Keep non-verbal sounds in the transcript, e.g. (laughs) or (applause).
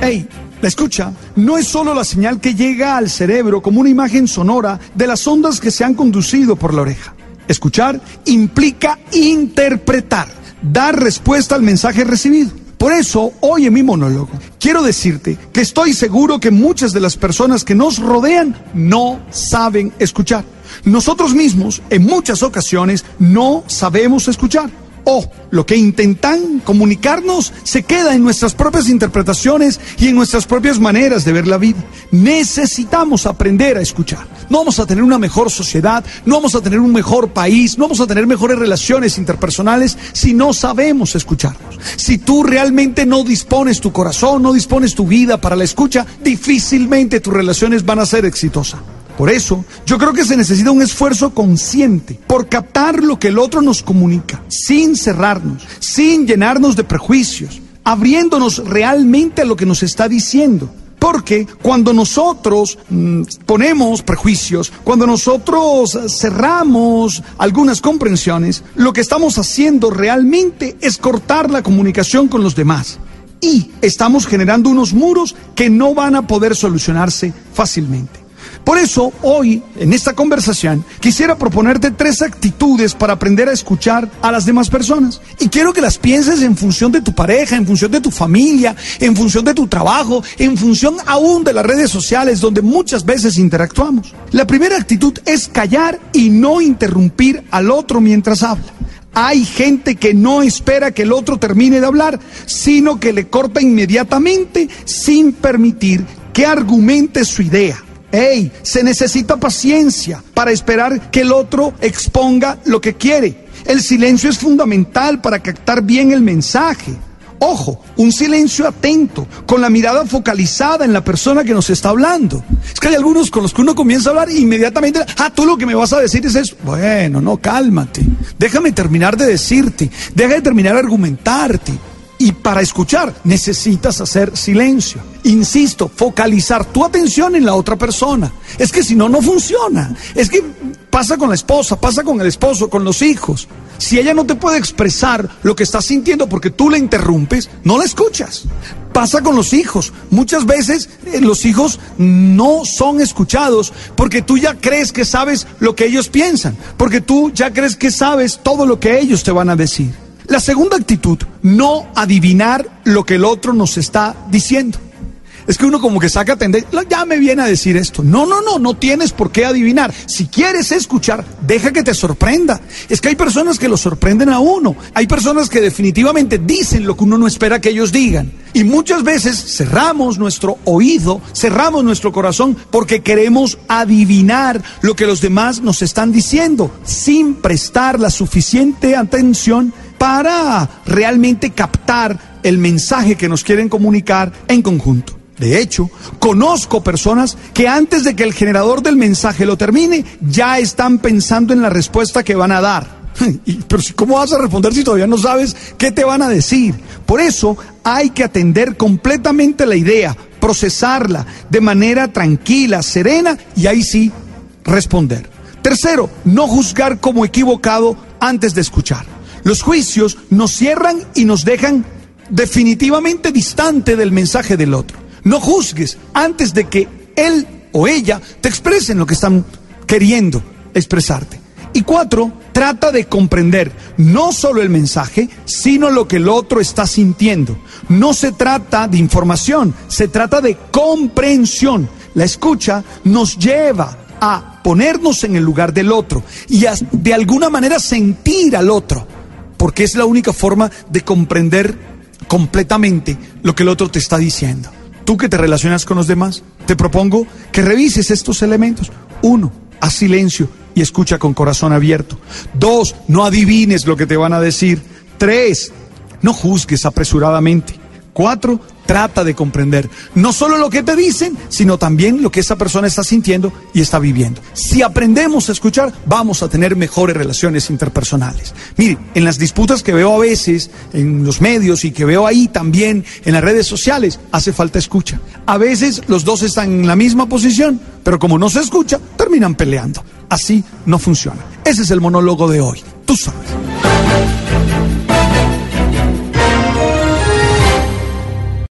Hey, la escucha no es solo la señal que llega al cerebro como una imagen sonora de las ondas que se han conducido por la oreja. Escuchar implica interpretar, dar respuesta al mensaje recibido. Por eso, hoy en mi monólogo, quiero decirte que estoy seguro que muchas de las personas que nos rodean no saben escuchar. Nosotros mismos, en muchas ocasiones, no sabemos escuchar. O lo que intentan comunicarnos se queda en nuestras propias interpretaciones y en nuestras propias maneras de ver la vida. Necesitamos aprender a escuchar. No vamos a tener una mejor sociedad, no vamos a tener un mejor país, no vamos a tener mejores relaciones interpersonales si no sabemos escucharnos. Si tú realmente no dispones tu corazón, no dispones tu vida para la escucha, difícilmente tus relaciones van a ser exitosas. Por eso, yo creo que se necesita un esfuerzo consciente por captar lo que el otro nos comunica, sin cerrarnos, sin llenarnos de prejuicios, abriéndonos realmente a lo que nos está diciendo. Porque cuando nosotros mm, ponemos prejuicios, cuando nosotros cerramos algunas comprensiones, lo que estamos haciendo realmente es cortar la comunicación con los demás. Y estamos generando unos muros que no van a poder solucionarse fácilmente. Por eso, hoy, en esta conversación, quisiera proponerte tres actitudes para aprender a escuchar a las demás personas. Y quiero que las pienses en función de tu pareja, en función de tu familia, en función de tu trabajo, en función aún de las redes sociales donde muchas veces interactuamos. La primera actitud es callar y no interrumpir al otro mientras habla. Hay gente que no espera que el otro termine de hablar, sino que le corta inmediatamente sin permitir que argumente su idea. Hey, se necesita paciencia para esperar que el otro exponga lo que quiere. El silencio es fundamental para captar bien el mensaje. Ojo, un silencio atento, con la mirada focalizada en la persona que nos está hablando. Es que hay algunos con los que uno comienza a hablar e inmediatamente, ah, tú lo que me vas a decir es eso. Bueno, no, cálmate. Déjame terminar de decirte. Deja de terminar de argumentarte. Y para escuchar necesitas hacer silencio. Insisto, focalizar tu atención en la otra persona. Es que si no, no funciona. Es que pasa con la esposa, pasa con el esposo, con los hijos. Si ella no te puede expresar lo que está sintiendo porque tú la interrumpes, no la escuchas. Pasa con los hijos. Muchas veces eh, los hijos no son escuchados porque tú ya crees que sabes lo que ellos piensan, porque tú ya crees que sabes todo lo que ellos te van a decir. La segunda actitud, no adivinar lo que el otro nos está diciendo. Es que uno como que saca tendencia, ya me viene a decir esto. No, no, no, no tienes por qué adivinar. Si quieres escuchar, deja que te sorprenda. Es que hay personas que lo sorprenden a uno. Hay personas que definitivamente dicen lo que uno no espera que ellos digan. Y muchas veces cerramos nuestro oído, cerramos nuestro corazón porque queremos adivinar lo que los demás nos están diciendo sin prestar la suficiente atención para realmente captar el mensaje que nos quieren comunicar en conjunto. De hecho, conozco personas que antes de que el generador del mensaje lo termine, ya están pensando en la respuesta que van a dar. (laughs) Pero ¿cómo vas a responder si todavía no sabes qué te van a decir? Por eso hay que atender completamente la idea, procesarla de manera tranquila, serena y ahí sí responder. Tercero, no juzgar como equivocado antes de escuchar. Los juicios nos cierran y nos dejan definitivamente distante del mensaje del otro. No juzgues antes de que él o ella te expresen lo que están queriendo expresarte. Y cuatro, trata de comprender no solo el mensaje, sino lo que el otro está sintiendo. No se trata de información, se trata de comprensión. La escucha nos lleva a ponernos en el lugar del otro y a de alguna manera sentir al otro, porque es la única forma de comprender completamente lo que el otro te está diciendo. Tú que te relacionas con los demás, te propongo que revises estos elementos. Uno, haz silencio y escucha con corazón abierto. Dos, no adivines lo que te van a decir. Tres, no juzgues apresuradamente. Cuatro, trata de comprender no solo lo que te dicen, sino también lo que esa persona está sintiendo y está viviendo. Si aprendemos a escuchar, vamos a tener mejores relaciones interpersonales. Mire, en las disputas que veo a veces en los medios y que veo ahí también en las redes sociales, hace falta escucha. A veces los dos están en la misma posición, pero como no se escucha, terminan peleando. Así no funciona. Ese es el monólogo de hoy. Tú sabes.